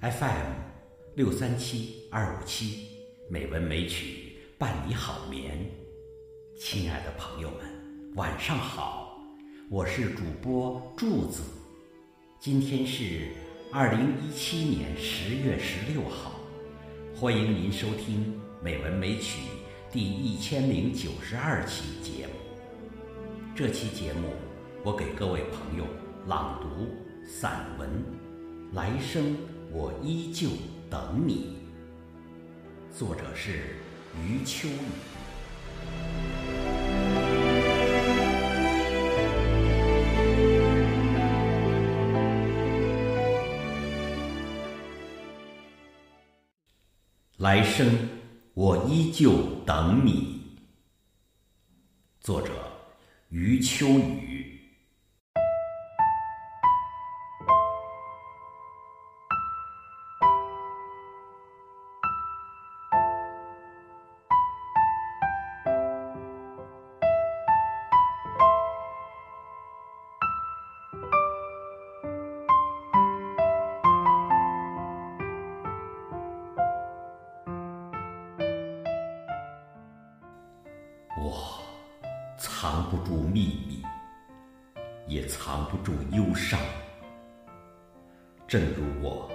FM 六三七二五七，美文美曲伴你好眠。亲爱的朋友们，晚上好，我是主播柱子。今天是二零一七年十月十六号，欢迎您收听《美文美曲》第一千零九十二期节目。这期节目，我给各位朋友朗读散文《来生我依旧等你》，作者是余秋雨。来生我依旧等你。作者余秋雨。藏不住秘密，也藏不住忧伤。正如我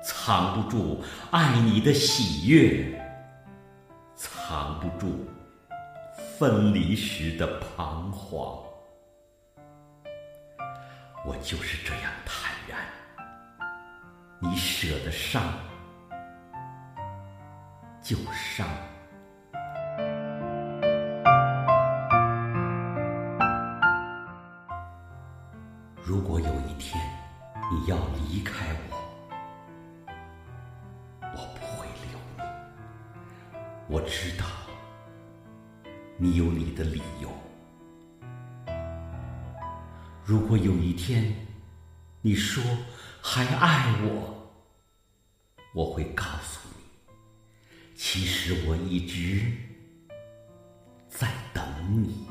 藏不住爱你的喜悦，藏不住分离时的彷徨。我就是这样坦然，你舍得伤，就伤。如果有一天你要离开我，我不会留你。我知道你有你的理由。如果有一天你说还爱我，我会告诉你，其实我一直在等你。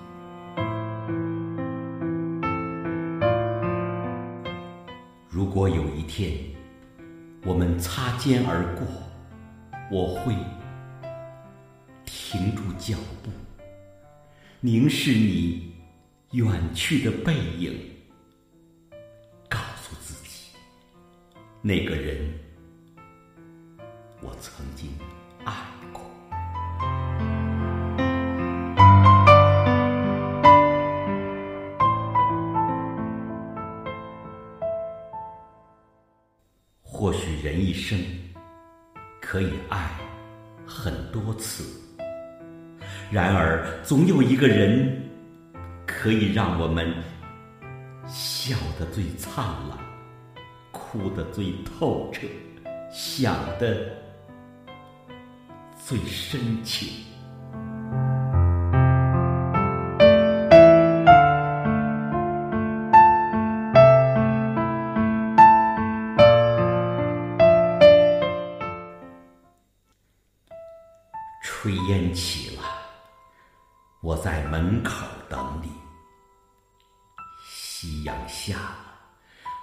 如果有一天我们擦肩而过，我会停住脚步，凝视你远去的背影，告诉自己，那个人我曾经生可以爱很多次，然而总有一个人可以让我们笑得最灿烂，哭得最透彻，想得最深情。炊烟起了，我在门口等你；夕阳下了，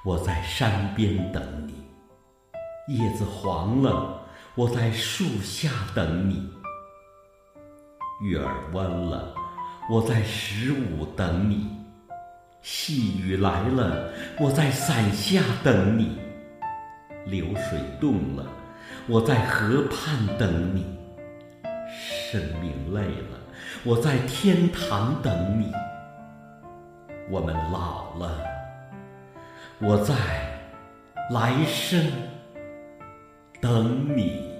我在山边等你；叶子黄了，我在树下等你；月儿弯了，我在十五等你；细雨来了，我在伞下等你；流水动了，我在河畔等你。生命累了，我在天堂等你；我们老了，我在来生等你。